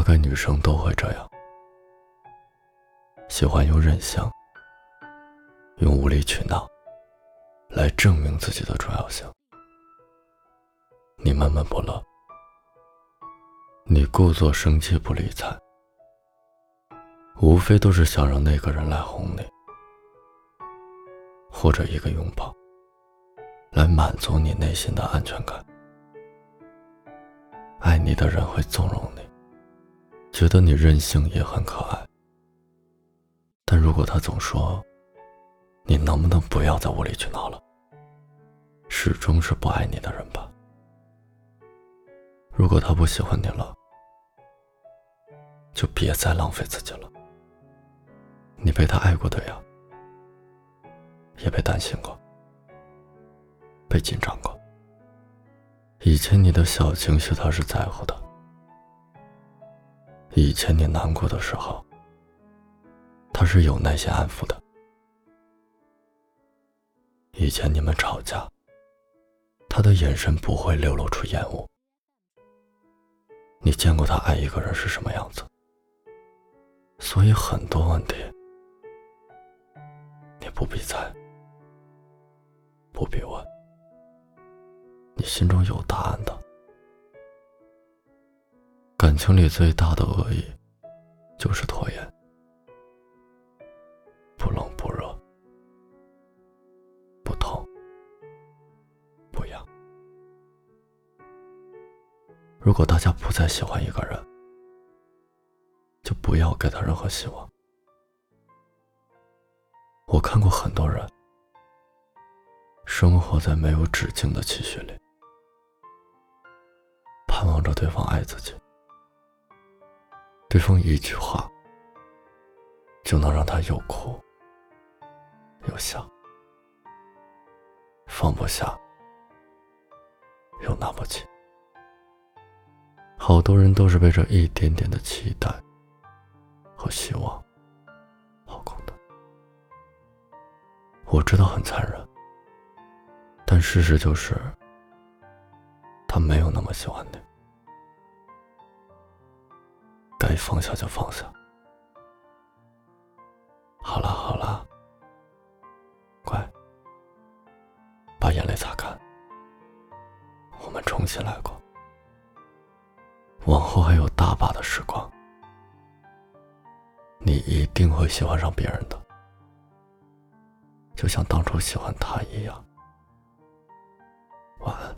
大概女生都会这样，喜欢用任性、用无理取闹来证明自己的重要性。你闷闷不乐，你故作生气不理睬，无非都是想让那个人来哄你，或者一个拥抱，来满足你内心的安全感。爱你的人会纵容你，觉得你任性也很可爱。但如果他总说：“你能不能不要再无理取闹了？”始终是不爱你的人吧。如果他不喜欢你了，就别再浪费自己了。你被他爱过的呀，也被担心过，被紧张过。以前你的小情绪他是在乎的，以前你难过的时候，他是有耐心安抚的。以前你们吵架，他的眼神不会流露出厌恶。你见过他爱一个人是什么样子？所以很多问题，你不必猜，不必问，你心中有答案的。情里最大的恶意，就是拖延，不冷不热。不痛不痒如果大家不再喜欢一个人，就不要给他任何希望。我看过很多人，生活在没有止境的期许里，盼望着对方爱自己，对方一句话就能让他又哭又笑，放不下又拿不起。好多人都是被这一点点的期待和希望掏空的。我知道很残忍，但事实就是，他没有那么喜欢你。该放下就放下。好了好了，乖，把眼泪擦干，我们重新来过。往后还有大把的时光，你一定会喜欢上别人的，就像当初喜欢他一样。晚安